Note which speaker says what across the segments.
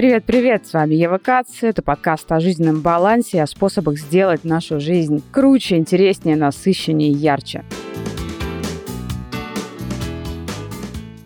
Speaker 1: Привет-привет, с вами Ева Кац. Это подкаст о жизненном балансе и о способах сделать нашу жизнь круче, интереснее, насыщеннее и ярче.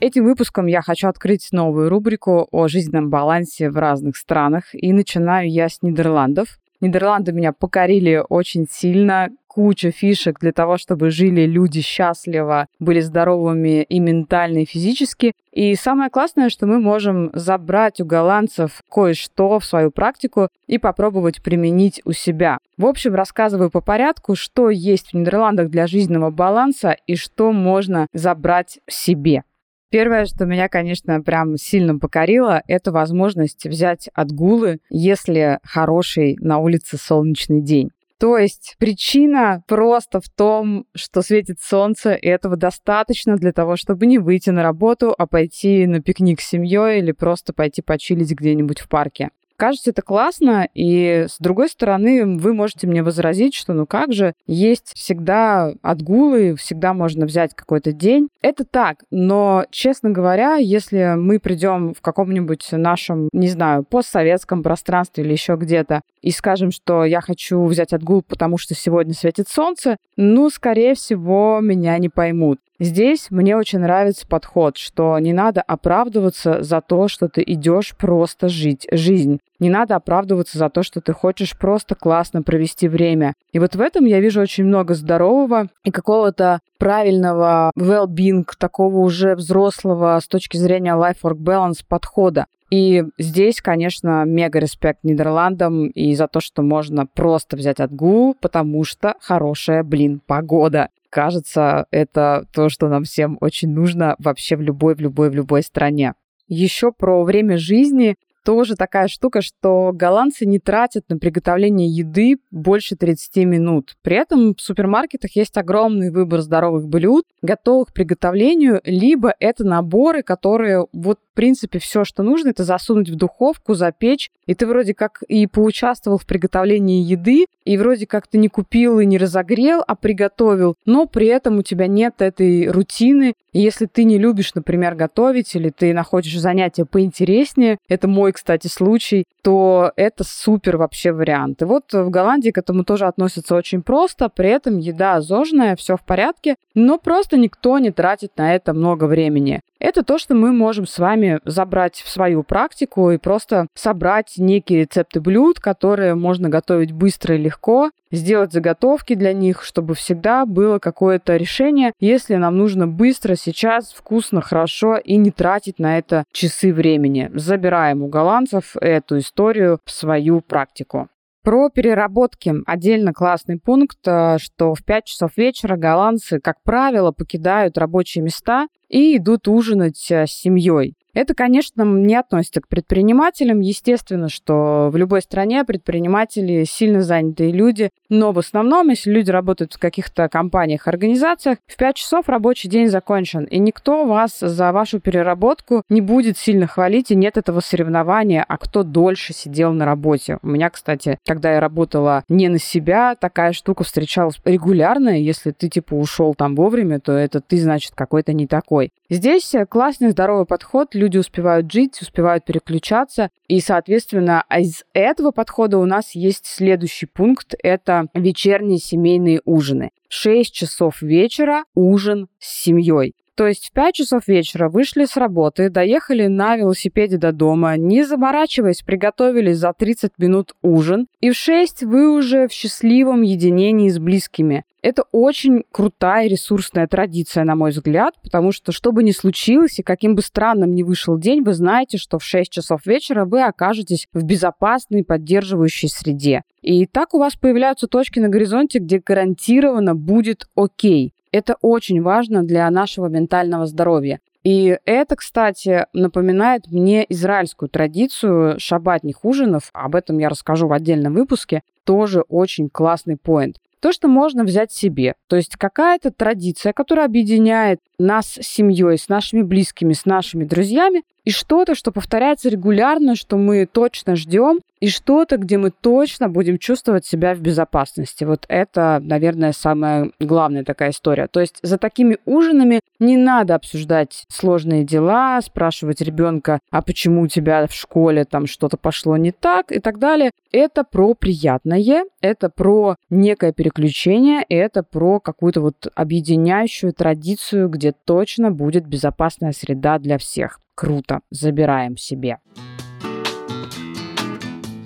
Speaker 1: Этим выпуском я хочу открыть новую рубрику о жизненном балансе в разных странах. И начинаю я с Нидерландов. Нидерланды меня покорили очень сильно куча фишек для того, чтобы жили люди счастливо, были здоровыми и ментально, и физически. И самое классное, что мы можем забрать у голландцев кое-что в свою практику и попробовать применить у себя. В общем, рассказываю по порядку, что есть в Нидерландах для жизненного баланса и что можно забрать себе. Первое, что меня, конечно, прям сильно покорило, это возможность взять отгулы, если хороший на улице солнечный день. То есть причина просто в том, что светит солнце, и этого достаточно для того, чтобы не выйти на работу, а пойти на пикник с семьей или просто пойти почилить где-нибудь в парке. Кажется, это классно, и с другой стороны, вы можете мне возразить, что ну как же, есть всегда отгулы, всегда можно взять какой-то день. Это так, но, честно говоря, если мы придем в каком-нибудь нашем, не знаю, постсоветском пространстве или еще где-то, и скажем, что я хочу взять отгул, потому что сегодня светит солнце, ну, скорее всего, меня не поймут. Здесь мне очень нравится подход, что не надо оправдываться за то, что ты идешь просто жить жизнь. Не надо оправдываться за то, что ты хочешь просто классно провести время. И вот в этом я вижу очень много здорового и какого-то правильного well-being, такого уже взрослого с точки зрения life-work balance подхода. И здесь, конечно, мега респект Нидерландам и за то, что можно просто взять отгул, потому что хорошая, блин, погода кажется, это то, что нам всем очень нужно вообще в любой, в любой, в любой стране. Еще про время жизни тоже такая штука, что голландцы не тратят на приготовление еды больше 30 минут. При этом в супермаркетах есть огромный выбор здоровых блюд, готовых к приготовлению, либо это наборы, которые вот в принципе все, что нужно, это засунуть в духовку, запечь, и ты вроде как и поучаствовал в приготовлении еды, и вроде как ты не купил и не разогрел, а приготовил, но при этом у тебя нет этой рутины. И если ты не любишь, например, готовить, или ты находишь занятия поинтереснее, это мой кстати, случай, то это супер вообще вариант. И вот в Голландии к этому тоже относятся очень просто, при этом еда зожная, все в порядке, но просто никто не тратит на это много времени. Это то, что мы можем с вами забрать в свою практику и просто собрать некие рецепты блюд, которые можно готовить быстро и легко, сделать заготовки для них, чтобы всегда было какое-то решение, если нам нужно быстро, сейчас, вкусно, хорошо и не тратить на это часы времени. Забираем у голландцев эту историю в свою практику. Про переработки. Отдельно классный пункт, э, что в 5 часов вечера голландцы, как правило, покидают рабочие места и идут ужинать э, с семьей. Это, конечно, не относится к предпринимателям. Естественно, что в любой стране предприниматели сильно занятые люди, но в основном, если люди работают в каких-то компаниях, организациях, в 5 часов рабочий день закончен, и никто вас за вашу переработку не будет сильно хвалить, и нет этого соревнования, а кто дольше сидел на работе. У меня, кстати, когда я работала не на себя, такая штука встречалась регулярно, если ты, типа, ушел там вовремя, то это ты, значит, какой-то не такой. Здесь классный здоровый подход, люди успевают жить, успевают переключаться. И, соответственно, из этого подхода у нас есть следующий пункт. Это вечерние семейные ужины. 6 часов вечера ужин с семьей. То есть в 5 часов вечера вышли с работы, доехали на велосипеде до дома, не заморачиваясь, приготовили за 30 минут ужин, и в 6 вы уже в счастливом единении с близкими. Это очень крутая ресурсная традиция, на мой взгляд, потому что что бы ни случилось и каким бы странным ни вышел день, вы знаете, что в 6 часов вечера вы окажетесь в безопасной, поддерживающей среде. И так у вас появляются точки на горизонте, где гарантированно будет окей. Это очень важно для нашего ментального здоровья. И это, кстати, напоминает мне израильскую традицию шабатных ужинов. Об этом я расскажу в отдельном выпуске. Тоже очень классный поинт. То, что можно взять себе. То есть какая-то традиция, которая объединяет нас с семьей, с нашими близкими, с нашими друзьями, и что-то, что повторяется регулярно, что мы точно ждем, и что-то, где мы точно будем чувствовать себя в безопасности. Вот это, наверное, самая главная такая история. То есть за такими ужинами не надо обсуждать сложные дела, спрашивать ребенка, а почему у тебя в школе там что-то пошло не так и так далее. Это про приятное, это про некое переключение, это про какую-то вот объединяющую традицию, где точно будет безопасная среда для всех. Круто, забираем себе.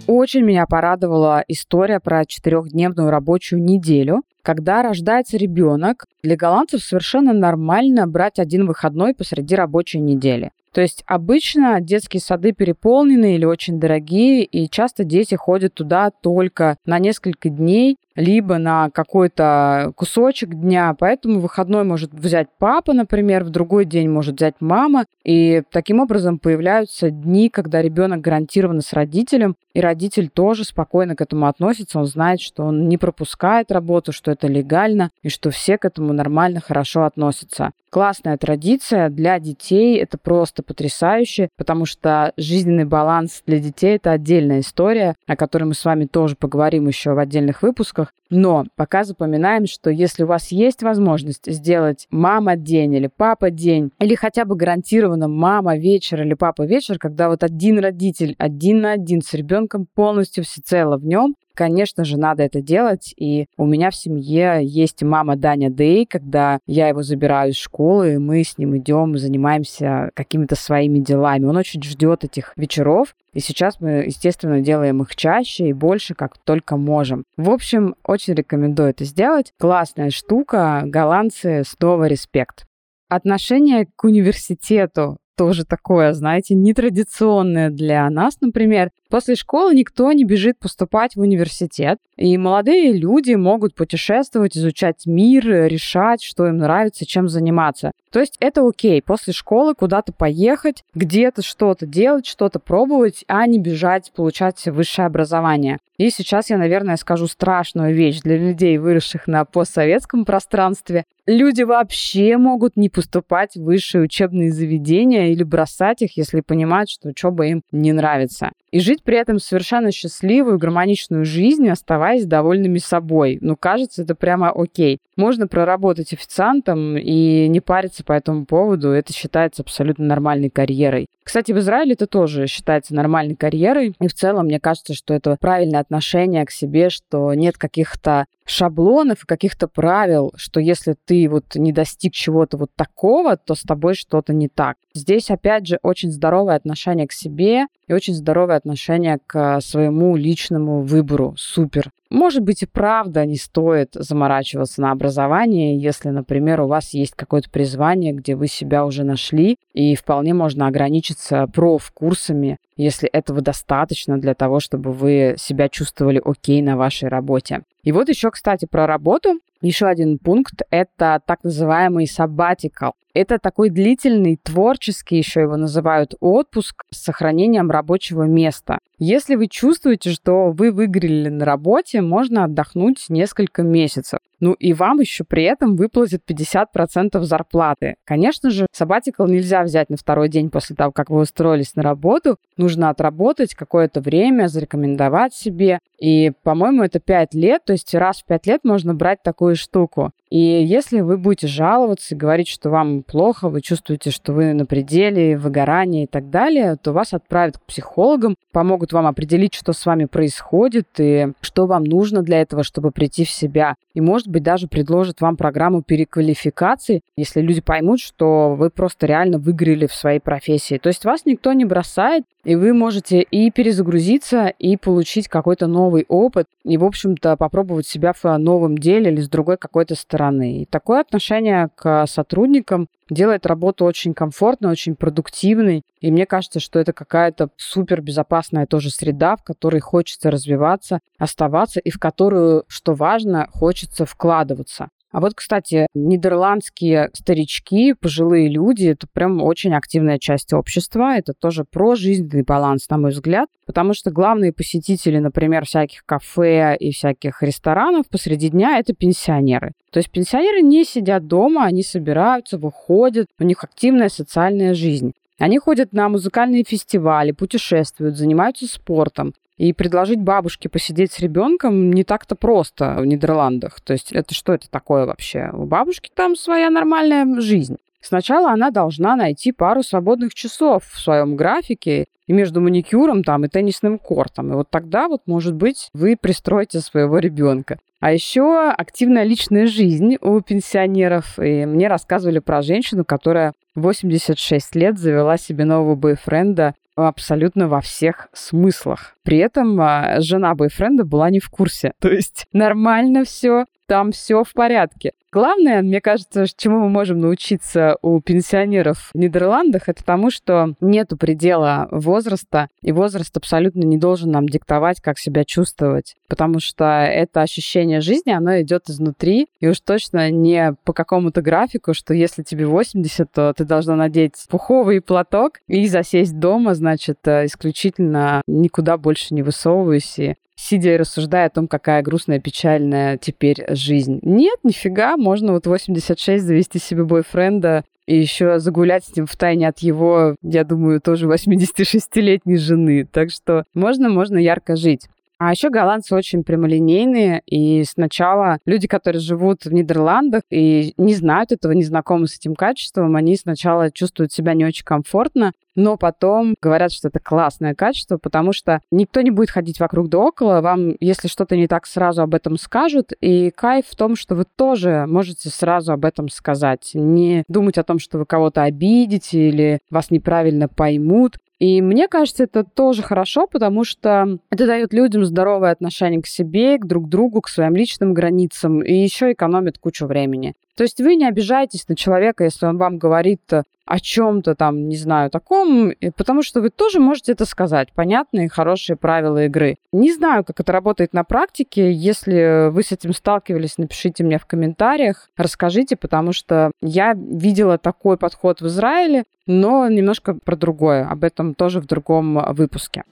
Speaker 1: Очень меня порадовала история про четырехдневную рабочую неделю. Когда рождается ребенок, для голландцев совершенно нормально брать один выходной посреди рабочей недели. То есть обычно детские сады переполнены или очень дорогие, и часто дети ходят туда только на несколько дней, либо на какой-то кусочек дня, поэтому выходной может взять папа, например, в другой день может взять мама, и таким образом появляются дни, когда ребенок гарантированно с родителем, и родитель тоже спокойно к этому относится, он знает, что он не пропускает работу, что это легально, и что все к этому нормально, хорошо относятся. Классная традиция для детей, это просто потрясающе, потому что жизненный баланс для детей это отдельная история, о которой мы с вами тоже поговорим еще в отдельных выпусках. которых Но пока запоминаем, что если у вас есть возможность сделать мама день или папа день, или хотя бы гарантированно мама вечер или папа вечер, когда вот один родитель один на один с ребенком полностью всецело в нем, конечно же, надо это делать. И у меня в семье есть мама Даня Дэй, когда я его забираю из школы, и мы с ним идем, занимаемся какими-то своими делами. Он очень ждет этих вечеров. И сейчас мы, естественно, делаем их чаще и больше, как только можем. В общем, очень рекомендую это сделать. Классная штука. Голландцы снова респект. Отношение к университету тоже такое, знаете, нетрадиционное для нас, например. После школы никто не бежит поступать в университет, и молодые люди могут путешествовать, изучать мир, решать, что им нравится, чем заниматься. То есть это окей, после школы куда-то поехать, где-то что-то делать, что-то пробовать, а не бежать, получать высшее образование. И сейчас я, наверное, скажу страшную вещь для людей, выросших на постсоветском пространстве. Люди вообще могут не поступать в высшие учебные заведения или бросать их, если понимают, что учеба им не нравится и жить при этом совершенно счастливую, гармоничную жизнь, оставаясь довольными собой. Ну, кажется, это прямо окей. Можно проработать официантом и не париться по этому поводу. Это считается абсолютно нормальной карьерой. Кстати, в Израиле это тоже считается нормальной карьерой. И в целом, мне кажется, что это правильное отношение к себе, что нет каких-то шаблонов и каких-то правил, что если ты вот не достиг чего-то вот такого, то с тобой что-то не так. Здесь, опять же, очень здоровое отношение к себе и очень здоровое отношение к своему личному выбору. Супер. Может быть и правда не стоит заморачиваться на образование, если, например, у вас есть какое-то призвание, где вы себя уже нашли, и вполне можно ограничиться проф-курсами, если этого достаточно для того, чтобы вы себя чувствовали окей на вашей работе. И вот еще, кстати, про работу. Еще один пункт – это так называемый sabbatical. Это такой длительный, творческий, еще его называют, отпуск с сохранением рабочего места. Если вы чувствуете, что вы выгорели на работе, можно отдохнуть несколько месяцев. Ну и вам еще при этом выплатят 50% зарплаты. Конечно же, сабатикл нельзя взять на второй день после того, как вы устроились на работу. Нужно отработать какое-то время, зарекомендовать себе. И, по-моему, это 5 лет, то есть раз в 5 лет можно брать такую штуку. И если вы будете жаловаться и говорить, что вам плохо, вы чувствуете, что вы на пределе, выгорание и так далее, то вас отправят к психологам, помогут вам определить, что с вами происходит и что вам нужно для этого, чтобы прийти в себя. И, может быть, даже предложат вам программу переквалификации, если люди поймут, что вы просто реально выгорели в своей профессии. То есть вас никто не бросает, и вы можете и перезагрузиться, и получить какой-то новый опыт, и, в общем-то, попробовать себя в новом деле или с другой какой-то стороны. И такое отношение к сотрудникам делает работу очень комфортной, очень продуктивной. И мне кажется, что это какая-то супер безопасная тоже среда, в которой хочется развиваться, оставаться и в которую, что важно, хочется вкладываться. А вот, кстати, нидерландские старички, пожилые люди, это прям очень активная часть общества. Это тоже про жизненный баланс, на мой взгляд. Потому что главные посетители, например, всяких кафе и всяких ресторанов посреди дня – это пенсионеры. То есть пенсионеры не сидят дома, они собираются, выходят, у них активная социальная жизнь. Они ходят на музыкальные фестивали, путешествуют, занимаются спортом. И предложить бабушке посидеть с ребенком не так-то просто в Нидерландах. То есть это что это такое вообще? У бабушки там своя нормальная жизнь. Сначала она должна найти пару свободных часов в своем графике и между маникюром там и теннисным кортом. И вот тогда вот, может быть, вы пристроите своего ребенка. А еще активная личная жизнь у пенсионеров. И мне рассказывали про женщину, которая 86 лет завела себе нового бойфренда абсолютно во всех смыслах. При этом а, жена бойфренда была не в курсе. То есть нормально все, там все в порядке. Главное, мне кажется, чему мы можем научиться у пенсионеров в Нидерландах, это тому, что нету предела возраста, и возраст абсолютно не должен нам диктовать, как себя чувствовать, потому что это ощущение жизни, оно идет изнутри, и уж точно не по какому-то графику, что если тебе 80, то ты должна надеть пуховый платок и засесть дома, значит, э, исключительно никуда больше не высовываясь и сидя и рассуждая о том, какая грустная, печальная теперь жизнь. Нет, нифига, можно вот 86 завести себе бойфренда и еще загулять с ним в тайне от его, я думаю, тоже 86-летней жены. Так что можно, можно ярко жить. А еще голландцы очень прямолинейные, и сначала люди, которые живут в Нидерландах и не знают этого, не знакомы с этим качеством, они сначала чувствуют себя не очень комфортно, но потом говорят, что это классное качество, потому что никто не будет ходить вокруг да около, вам, если что-то не так, сразу об этом скажут, и кайф в том, что вы тоже можете сразу об этом сказать, не думать о том, что вы кого-то обидите или вас неправильно поймут, и мне кажется, это тоже хорошо, потому что это дает людям здоровое отношение к себе, к друг другу, к своим личным границам, и еще экономит кучу времени. То есть вы не обижаетесь на человека, если он вам говорит о чем-то там, не знаю, таком, потому что вы тоже можете это сказать. Понятные, хорошие правила игры. Не знаю, как это работает на практике. Если вы с этим сталкивались, напишите мне в комментариях, расскажите, потому что я видела такой подход в Израиле, но немножко про другое. Об этом тоже в другом выпуске.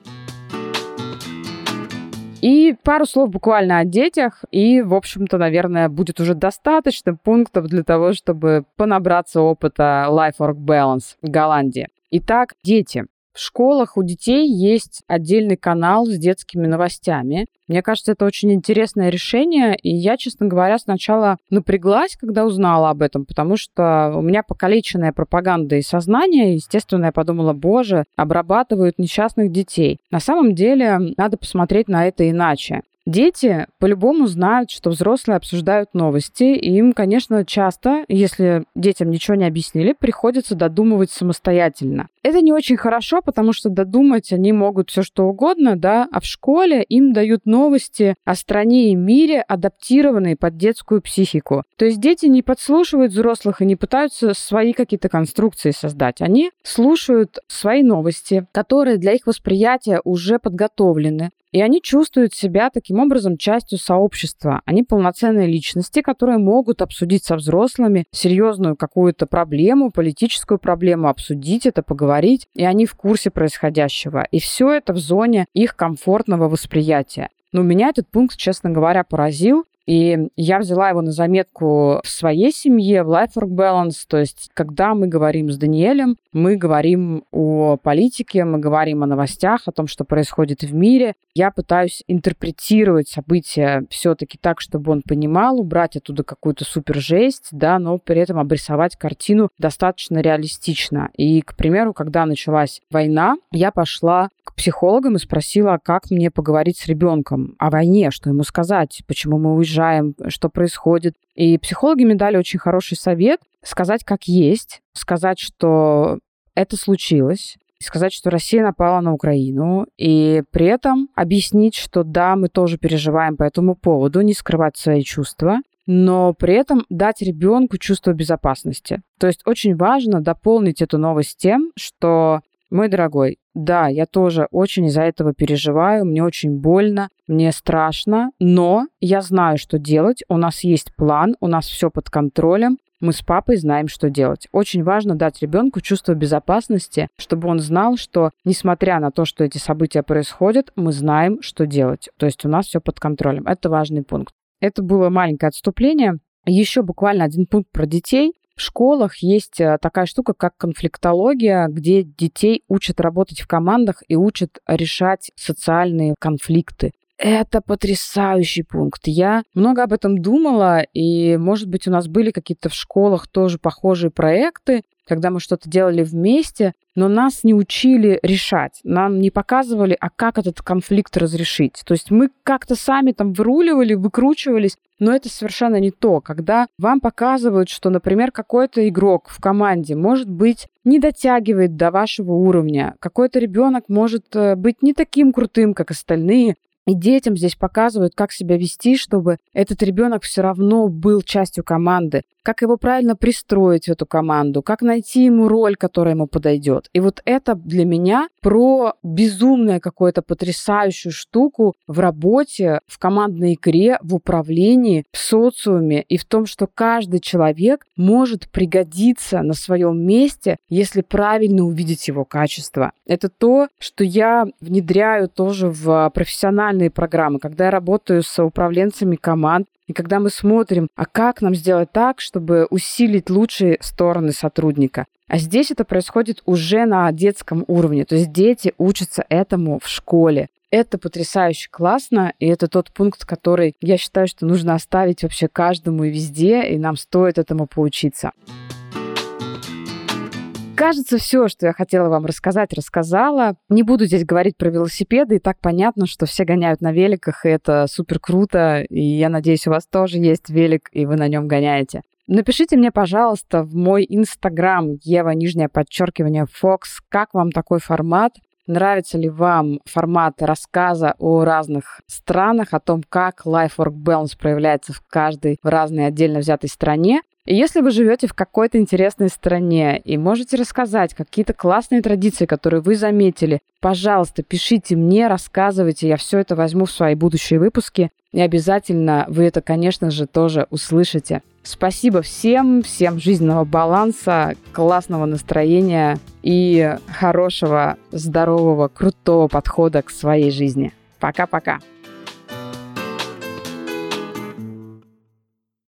Speaker 1: И пару слов буквально о детях, и, в общем-то, наверное, будет уже достаточно пунктов для того, чтобы понабраться опыта Life-Work Balance в Голландии. Итак, дети. В школах у детей есть отдельный канал с детскими новостями. Мне кажется, это очень интересное решение, и я, честно говоря, сначала напряглась, когда узнала об этом, потому что у меня покалеченная пропаганда и сознание, естественно, я подумала, боже, обрабатывают несчастных детей. На самом деле, надо посмотреть на это иначе. Дети по-любому знают, что взрослые обсуждают новости, и им, конечно, часто, если детям ничего не объяснили, приходится додумывать самостоятельно. Это не очень хорошо, потому что додумать они могут все что угодно, да, а в школе им дают новости о стране и мире, адаптированные под детскую психику. То есть дети не подслушивают взрослых и не пытаются свои какие-то конструкции создать. Они слушают свои новости, которые для их восприятия уже подготовлены. И они чувствуют себя таким образом частью сообщества. Они полноценные личности, которые могут обсудить со взрослыми серьезную какую-то проблему, политическую проблему, обсудить это, поговорить. И они в курсе происходящего. И все это в зоне их комфортного восприятия. Но меня этот пункт, честно говоря, поразил. И я взяла его на заметку в своей семье, в Life Work Balance. То есть, когда мы говорим с Даниэлем, мы говорим о политике, мы говорим о новостях, о том, что происходит в мире. Я пытаюсь интерпретировать события все-таки так, чтобы он понимал, убрать оттуда какую-то супер жесть, да, но при этом обрисовать картину достаточно реалистично. И, к примеру, когда началась война, я пошла к психологам и спросила, как мне поговорить с ребенком о войне, что ему сказать, почему мы уезжаем, что происходит. И психологи мне дали очень хороший совет сказать как есть, сказать, что это случилось, сказать, что Россия напала на Украину, и при этом объяснить, что да, мы тоже переживаем по этому поводу, не скрывать свои чувства, но при этом дать ребенку чувство безопасности. То есть очень важно дополнить эту новость тем, что мой дорогой, да, я тоже очень из-за этого переживаю, мне очень больно, мне страшно, но я знаю, что делать, у нас есть план, у нас все под контролем, мы с папой знаем, что делать. Очень важно дать ребенку чувство безопасности, чтобы он знал, что, несмотря на то, что эти события происходят, мы знаем, что делать. То есть у нас все под контролем. Это важный пункт. Это было маленькое отступление. Еще буквально один пункт про детей. В школах есть э, такая штука, как конфликтология, где детей учат работать в командах и учат решать социальные конфликты. Это потрясающий пункт. Я много об этом думала, и, может быть, у нас были какие-то в школах тоже похожие проекты, когда мы что-то делали вместе, но нас не учили решать. Нам не показывали, а как этот конфликт разрешить. То есть мы как-то сами там выруливали, выкручивались, но это совершенно не то. Когда вам показывают, что, например, какой-то игрок в команде, может быть, не дотягивает до вашего уровня, какой-то ребенок может э, быть не таким крутым, как остальные, и детям здесь показывают, как себя вести, чтобы этот ребенок все равно был частью команды, как его правильно пристроить в эту команду, как найти ему роль, которая ему подойдет. И вот это для меня про безумное какую-то потрясающую штуку в работе, в командной игре, в управлении, в социуме и в том, что каждый человек может пригодиться на своем месте, если правильно увидеть его качество. Это то, что я внедряю тоже в профессиональные программы, когда я работаю с управленцами команд, и когда мы смотрим, а как нам сделать так, чтобы усилить лучшие стороны сотрудника. А здесь это происходит уже на детском уровне. То есть дети учатся этому в школе. Это потрясающе классно, и это тот пункт, который я считаю, что нужно оставить вообще каждому и везде, и нам стоит этому поучиться. Кажется, все, что я хотела вам рассказать, рассказала. Не буду здесь говорить про велосипеды, и так понятно, что все гоняют на великах, и это супер круто, и я надеюсь, у вас тоже есть велик, и вы на нем гоняете. Напишите мне, пожалуйста, в мой инстаграм Ева, нижнее подчеркивание, Фокс, как вам такой формат, Нравится ли вам формат рассказа о разных странах, о том, как Life-Work Balance проявляется в каждой в разной отдельно взятой стране? Если вы живете в какой-то интересной стране и можете рассказать какие-то классные традиции, которые вы заметили, пожалуйста, пишите мне, рассказывайте, я все это возьму в свои будущие выпуски. И обязательно вы это, конечно же, тоже услышите. Спасибо всем, всем жизненного баланса, классного настроения и хорошего, здорового, крутого подхода к своей жизни. Пока-пока.